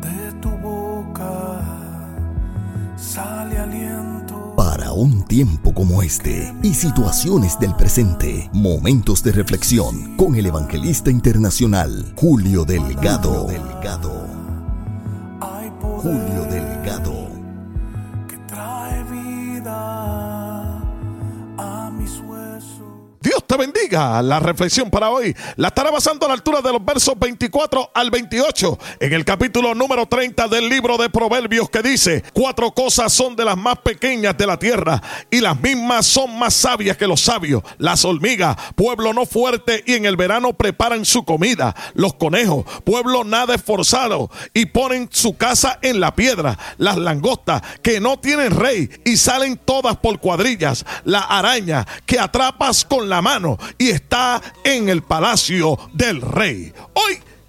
De tu boca sale aliento. Para un tiempo como este y situaciones del presente, momentos de reflexión con el evangelista internacional Julio Delgado. Delgado. Hay poder Julio Delgado. Te bendiga. La reflexión para hoy la estará basando a la altura de los versos 24 al 28 en el capítulo número 30 del libro de Proverbios que dice, cuatro cosas son de las más pequeñas de la tierra y las mismas son más sabias que los sabios. Las hormigas, pueblo no fuerte y en el verano preparan su comida. Los conejos, pueblo nada esforzado y ponen su casa en la piedra. Las langostas que no tienen rey y salen todas por cuadrillas. La araña que atrapas con la mano y está en el palacio del rey.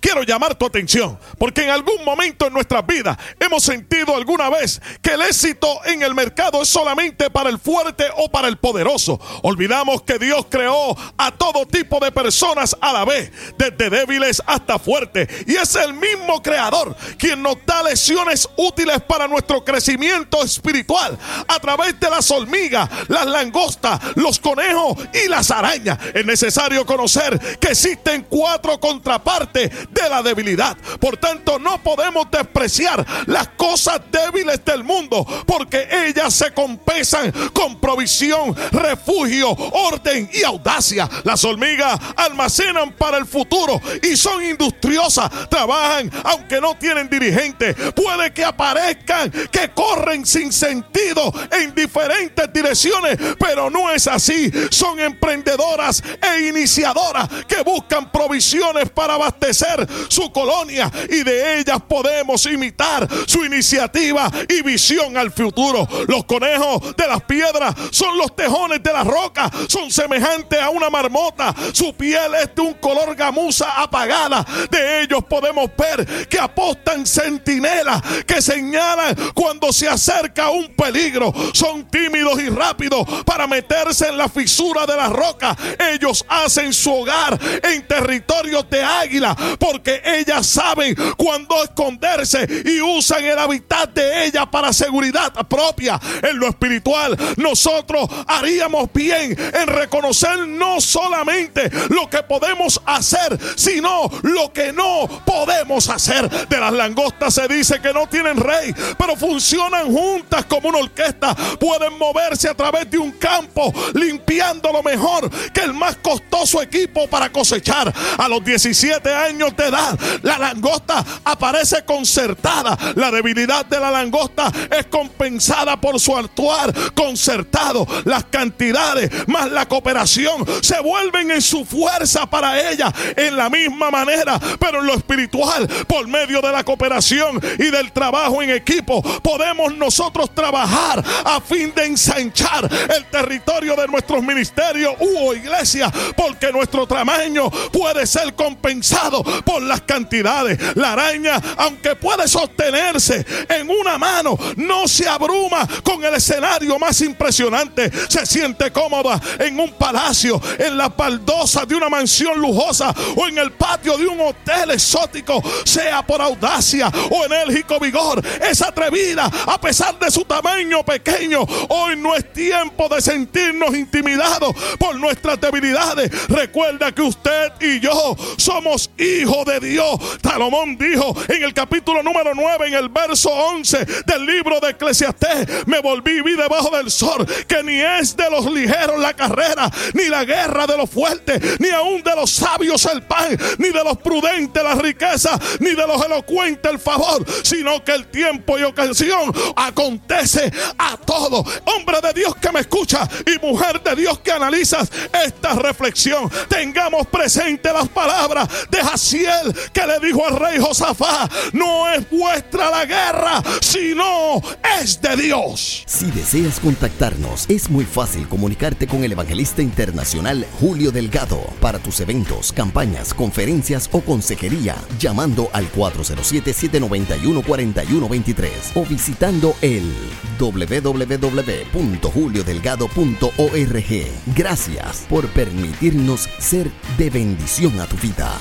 Quiero llamar tu atención porque en algún momento en nuestras vidas hemos sentido alguna vez que el éxito en el mercado es solamente para el fuerte o para el poderoso. Olvidamos que Dios creó a todo tipo de personas a la vez, desde débiles hasta fuertes. Y es el mismo creador quien nos da lecciones útiles para nuestro crecimiento espiritual a través de las hormigas, las langostas, los conejos y las arañas. Es necesario conocer que existen cuatro contrapartes de la debilidad. Por tanto, no podemos despreciar las cosas débiles del mundo porque ellas se compensan con provisión, refugio, orden y audacia. Las hormigas almacenan para el futuro y son industriosas, trabajan aunque no tienen dirigente. Puede que aparezcan que corren sin sentido en diferentes direcciones, pero no es así. Son emprendedoras e iniciadoras que buscan provisiones para abastecer su colonia y de ellas podemos imitar su iniciativa y visión al futuro. Los conejos de las piedras son los tejones de la roca, son semejantes a una marmota. Su piel es de un color gamuza apagada. De ellos podemos ver que apostan centinelas que señalan cuando se acerca un peligro. Son tímidos y rápidos para meterse en la fisura de la roca. Ellos hacen su hogar en territorios de águila porque ellas saben cuándo esconderse y usan el hábitat de ella para seguridad propia. En lo espiritual, nosotros haríamos bien en reconocer no solamente lo que podemos hacer, sino lo que no podemos hacer. De las langostas se dice que no tienen rey, pero funcionan juntas como una orquesta. Pueden moverse a través de un campo, limpiando lo mejor que el más costoso equipo para cosechar. A los 17 años la langosta aparece concertada. La debilidad de la langosta es compensada por su actuar concertado. Las cantidades más la cooperación se vuelven en su fuerza para ella en la misma manera, pero en lo espiritual, por medio de la cooperación y del trabajo en equipo, podemos nosotros trabajar a fin de ensanchar el territorio de nuestros ministerios u iglesia, porque nuestro tamaño puede ser compensado las cantidades. La araña, aunque puede sostenerse en una mano, no se abruma con el escenario más impresionante. Se siente cómoda en un palacio, en la baldosa de una mansión lujosa o en el patio de un hotel exótico, sea por audacia o enérgico vigor. Es atrevida a pesar de su tamaño pequeño. Hoy no es tiempo de sentirnos intimidados por nuestras debilidades. Recuerda que usted y yo somos hijos de Dios. Salomón dijo en el capítulo número 9, en el verso 11 del libro de Eclesiastés, me volví y vi debajo del sol que ni es de los ligeros la carrera, ni la guerra de los fuertes, ni aún de los sabios el pan, ni de los prudentes la riqueza, ni de los elocuentes el favor, sino que el tiempo y ocasión acontece a todo. Hombre de Dios que me escucha y mujer de Dios que analizas esta reflexión, tengamos presente las palabras de Que le dijo al rey Josafá, no es vuestra la guerra, sino es de Dios. Si deseas contactarnos, es muy fácil comunicarte con el evangelista internacional Julio Delgado para tus eventos, campañas, conferencias o consejería, llamando al 407-791-4123 o visitando el www.juliodelgado.org. Gracias por permitirnos ser de bendición a tu vida.